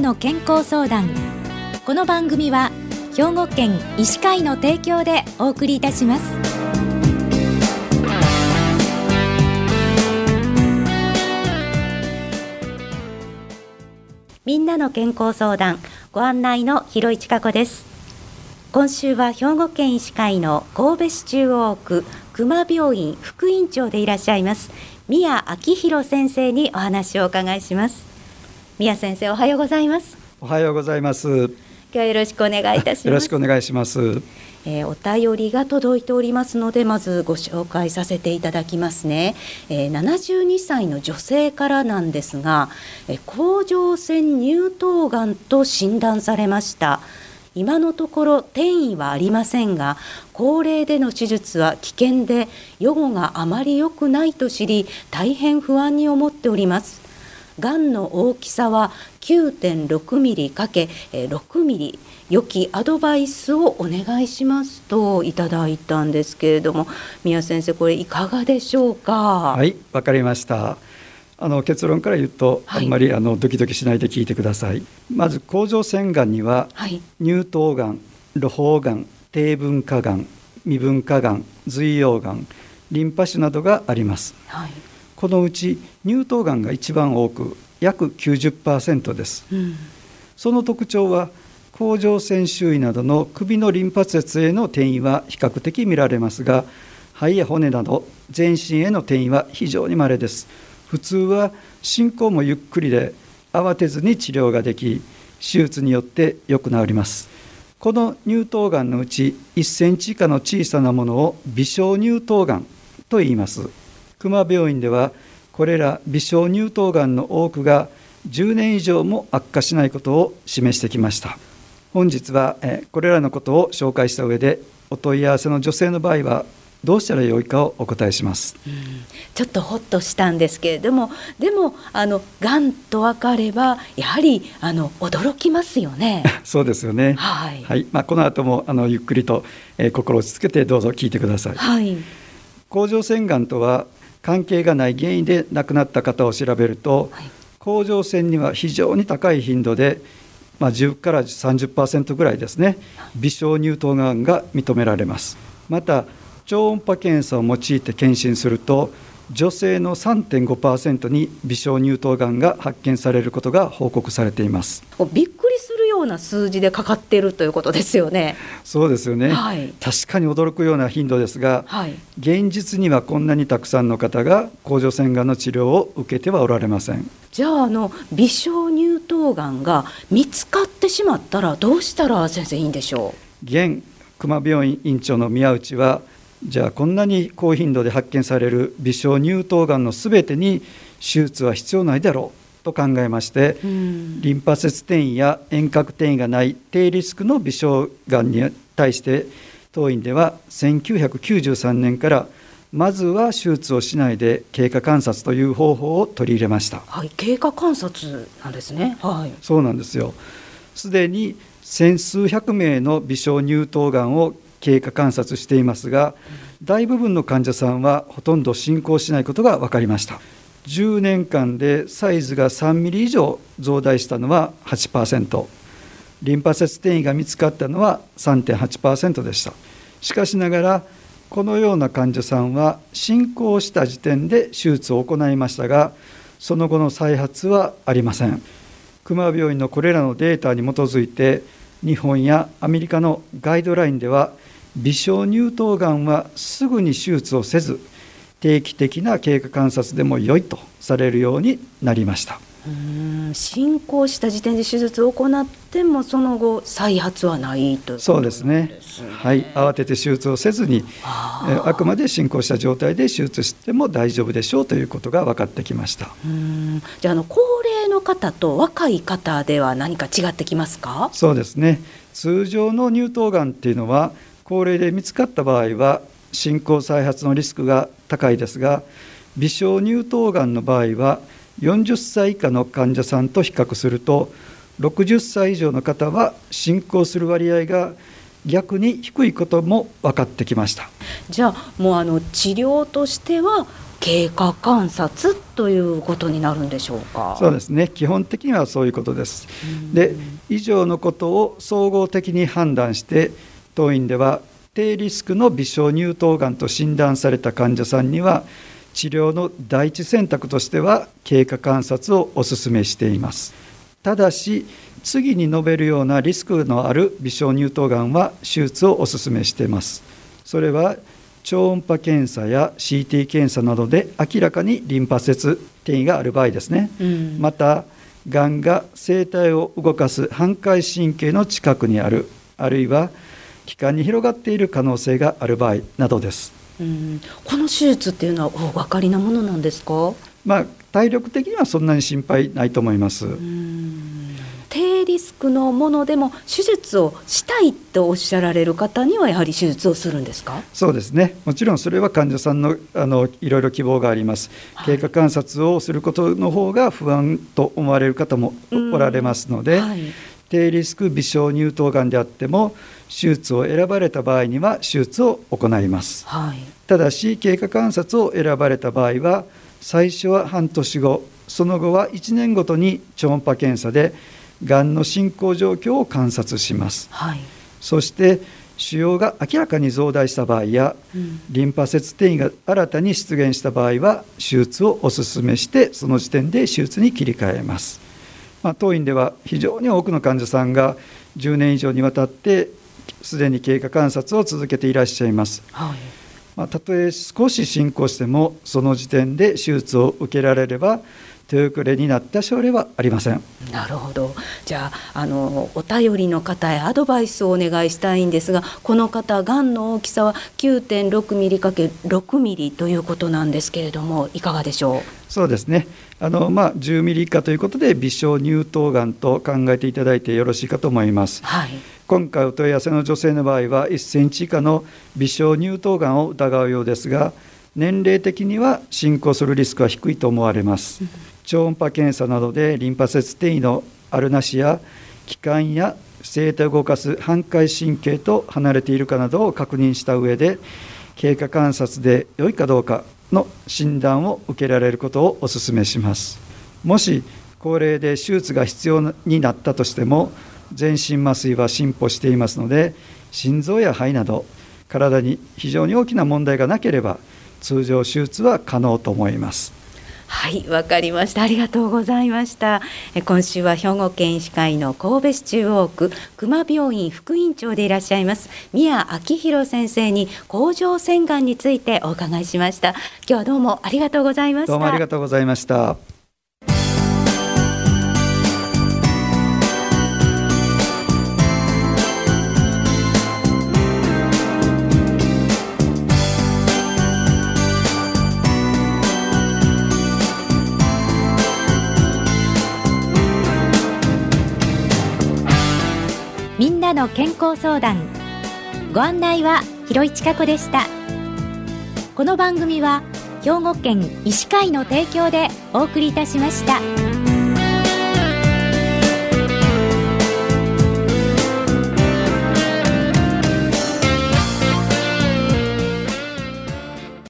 の健康相談。この番組は兵庫県医師会の提供でお送りいたします。みんなの健康相談ご案内の広市加子です。今週は兵庫県医師会の神戸市中央区熊病院副院長でいらっしゃいます宮明弘先生にお話をお伺いします。宮先生おはようございます。おはようございます。今日はよろしくお願いいたします。よろしくお願いします。えー、お便りが届いておりますのでまずご紹介させていただきますね、えー、72歳の女性からなんですが、えー、甲状腺乳頭がんと診断されました。今のところ転移はありませんが高齢での手術は危険で予後があまり良くないと知り大変不安に思っておりますがんの大きさは9.6ミリかけ6ミリ。良きアドバイスをお願いしますといただいたんですけれども宮先生これいかがでしょうか？はいわかりました。あの結論から言うと、はい、あんまりあのドキドキしないで聞いてください。まず甲状腺がんには、はい、乳頭がん露胞がん低分化がん未分化がん髄葉がんリンパ腫などがあります、はい、このうち乳頭がんが一番多く約90%です、うん、その特徴は甲状腺周囲などの首のリンパ節への転移は比較的見られますが肺や骨など全身への転移は非常に稀です。普通は進行もゆっくりで慌てずに治療ができ手術によって良くなります。この乳頭がんのうち1センチ以下の小さなものを微小乳頭がんと言います熊病院ではこれら微小乳頭がんの多くが10年以上も悪化しないことを示してきました。本日はこれらのことを紹介した上でお問い合わせの女性の場合はどうしたらよいかをお答えします、うん、ちょっとほっとしたんですけれどもでもあのがんと分かればやはりあの驚きますよね。そうですよね。はい、はい、まあ、この後もあのゆっくりと、えー、心を落ち着けてどうぞ聞いてください、はい、甲状腺がんとは関係がない原因で亡くなった方を調べると、はい、甲状腺には非常に高い頻度でまあ、10から30%ぐらいですね微小乳頭がんが認められます。また超音波検査を用いて検診すると女性の3.5%に微小乳頭がんが発見されることが報告されています。びっくりするような数字でかかっているということですよね。そうですよね、はい、確かに驚くような頻度ですが、はい、現実にはこんなにたくさんの方が甲状腺がんの治療を受けてはおられません。じゃああの微小乳頭がんが見つかってしまったらどうしたら先生いいんでしょう？現熊病院院長の宮内はじゃあこんなに高頻度で発見される微小乳頭がんのすべてに手術は必要ないだろうと考えまして、うん、リンパ節転移や遠隔転移がない低リスクの微小がんに対して当院では1993年からまずは手術をしないで経過観察という方法を取り入れました。はい、経過観察なんですね。はい。そうなんですよ。すでに千数百名の微小乳頭がんを経過観察していますが大部分の患者さんはほとんど進行しないことが分かりました10年間でサイズが3ミリ以上増大したのは8%リンパ節転移が見つかったのは3.8%でした。しかしながらこのような患者さんは進行した時点で手術を行いましたがその後の再発はありません。熊病院のこれらのデータに基づいて日本やアメリカのガイドラインでは微小乳頭がんはすぐに手術をせず定期的な経過観察でも良いとされるようになりました。進行した時点で手術を行ってもその後再発はないという、ね、そうですね。はい。慌てて手術をせずにああくまで進行した状態で手術しても大丈夫でしょうということが分かってきました。じゃあの高齢の方と若い方では何か違ってきますか？そうですね。通常の乳頭がんっていうのは高齢で見つかった場合は進行再発のリスクが高いですが微小乳頭がんの場合は40歳以下の患者さんと比較すると60歳以上の方は進行する割合が逆に低いことも分かってきました。じゃあもうあの治療としては経過観察ということになるんでしょうか？そうですね。基本的にはそういうことです。で以上のことを総合的に判断して当院では低リスクの微小乳頭がんと診断された患者さんには治療の第一選択としては経過観察をお勧めしています。ただし次に述べるようなリスクのある微小乳頭がんは手術をお勧めしています。それは超音波検査や CT 検査などで明らかにリンパ節転移がある場合ですね、うん、またがんが生体を動かす反回神経の近くにあるあるいは気管に広がっている可能性がある場合などです。うん、この手術っていうのは大掛かりなものなんですか？まあ体力的にはそんなに心配ないと思います。低リスクのものでも手術をしたいとおっしゃられる方にはやはり手術をするんですか？そうですね。もちろんそれは患者さんのあのいろいろ希望があります、はい、経過観察をすることの方が不安と思われる方もおられますので、はい、低リスク微小乳頭がんであっても手術を選ばれた場合には手術を行います、はい、ただし経過観察を選ばれた場合は最初は半年後その後は1年ごとに超音波検査でがんの進行状況を観察します、はい、そして腫瘍が明らかに増大した場合や、うん、リンパ節転移が新たに出現した場合は手術をお勧めしてその時点で手術に切り替えます、まあ、当院では非常に多くの患者さんが10年以上にわたってすでに経過観察を続けていらっしゃいます、はい。まあ、たとえ少し進行してもその時点で手術を受けられれば手遅れになった症例はありません。なるほど。じゃああのお便りの方へアドバイスをお願いしたいんですがこの方がんの大きさは9.6ミリ ×6 ミリということなんですけれどもいかがでしょう？そうですね。あの、まあ、10ミリ以下ということで微小乳頭がんと考えていただいてよろしいかと思います、はい、今回お問い合わせの女性の場合は1センチ以下の微小乳頭がんを疑うようですが年齢的には進行するリスクは低いと思われます。超音波検査などでリンパ節転移のあるなしや気管や生体を動かす反回神経と離れているかなどを確認した上で経過観察で良いかどうかの診断を受けられることをお勧めしますもし高齢で手術が必要になったとしても全身麻酔は進歩していますので心臓や肺など体に非常に大きな問題がなければ通常手術は可能と思います。はいわかりました。ありがとうございました。今週は兵庫県医師会の神戸市中央区熊病院副院長でいらっしゃいます宮明弘先生に甲状腺がんについてお伺いしました。今日はどうもありがとうございました。どうもありがとうございましたの健康相談ご案内は広市加子でしたこの番組は兵庫県医師会の提供でお送りいたしました。